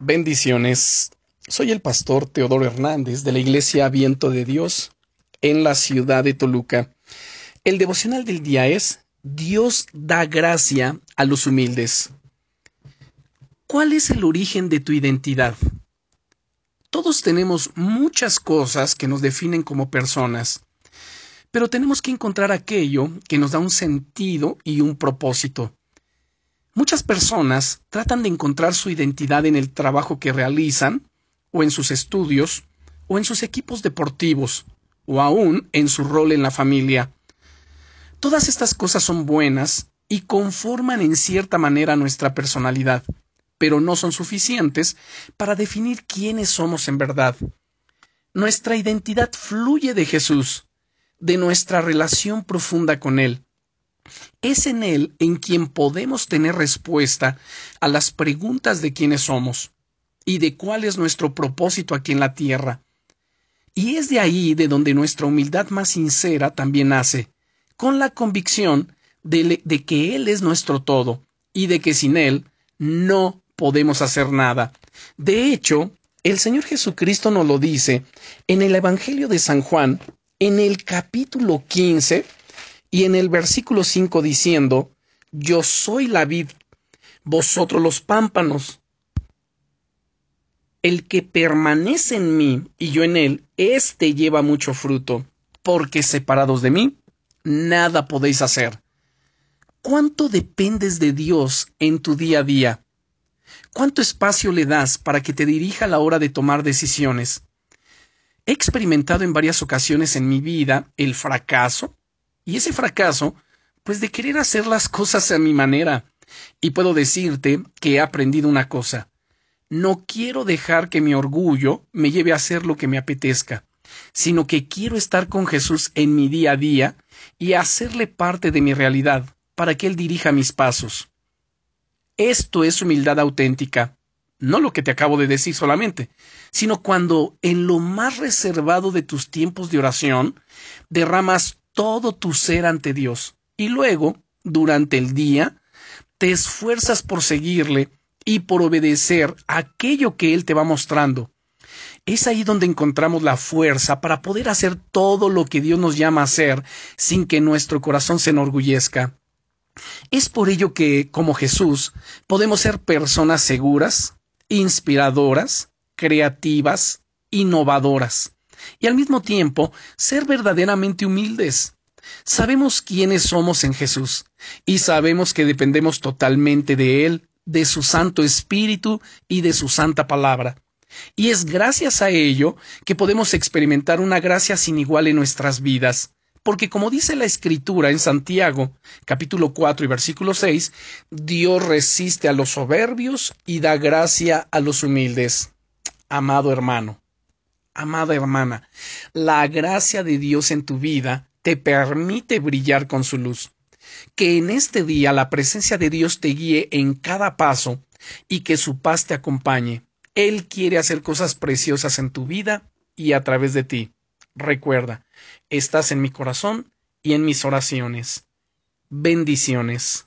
Bendiciones. Soy el pastor Teodoro Hernández de la Iglesia Viento de Dios en la ciudad de Toluca. El devocional del día es Dios da gracia a los humildes. ¿Cuál es el origen de tu identidad? Todos tenemos muchas cosas que nos definen como personas, pero tenemos que encontrar aquello que nos da un sentido y un propósito. Muchas personas tratan de encontrar su identidad en el trabajo que realizan, o en sus estudios, o en sus equipos deportivos, o aún en su rol en la familia. Todas estas cosas son buenas y conforman en cierta manera nuestra personalidad, pero no son suficientes para definir quiénes somos en verdad. Nuestra identidad fluye de Jesús, de nuestra relación profunda con Él. Es en Él en quien podemos tener respuesta a las preguntas de quiénes somos y de cuál es nuestro propósito aquí en la tierra. Y es de ahí de donde nuestra humildad más sincera también nace, con la convicción de, de, que Él es nuestro todo y de que sin Él no podemos hacer nada. De hecho, el Señor Jesucristo nos lo dice en el Evangelio de San Juan, en el capítulo 15, y en el versículo 5 diciendo, Yo soy la vid, vosotros los pámpanos. El que permanece en mí y yo en él, éste lleva mucho fruto, porque separados de mí, nada podéis hacer. ¿Cuánto dependes de Dios en tu día a día? ¿Cuánto espacio le das para que te dirija a la hora de tomar decisiones? He experimentado en varias ocasiones en mi vida el fracaso, y ese fracaso, pues de querer hacer las cosas a mi manera. Y puedo decirte que he aprendido una cosa. No quiero dejar que mi orgullo me lleve a hacer lo que me apetezca, sino que quiero estar con Jesús en mi día a día y hacerle parte de mi realidad para que Él dirija mis pasos. Esto es humildad auténtica, no lo que te acabo de decir solamente, sino cuando en lo más reservado de tus tiempos de oración derramas todo tu ser ante Dios y luego, durante el día, te esfuerzas por seguirle y por obedecer aquello que Él te va mostrando. Es ahí donde encontramos la fuerza para poder hacer todo lo que Dios nos llama a hacer sin que nuestro corazón se enorgullezca. Es por ello que, como Jesús, podemos ser personas seguras, inspiradoras, creativas, innovadoras y al mismo tiempo ser verdaderamente humildes. Sabemos quiénes somos en Jesús y sabemos que dependemos totalmente de Él, de su Santo Espíritu y de su Santa Palabra. Y es gracias a ello que podemos experimentar una gracia sin igual en nuestras vidas. Porque como dice la Escritura en Santiago, capítulo 4 y versículo 6, Dios resiste a los soberbios y da gracia a los humildes. Amado hermano, amada hermana, la gracia de Dios en tu vida te permite brillar con su luz. Que en este día la presencia de Dios te guíe en cada paso y que su paz te acompañe. Él quiere hacer cosas preciosas en tu vida y a través de ti. Recuerda, estás en mi corazón y en mis oraciones. Bendiciones.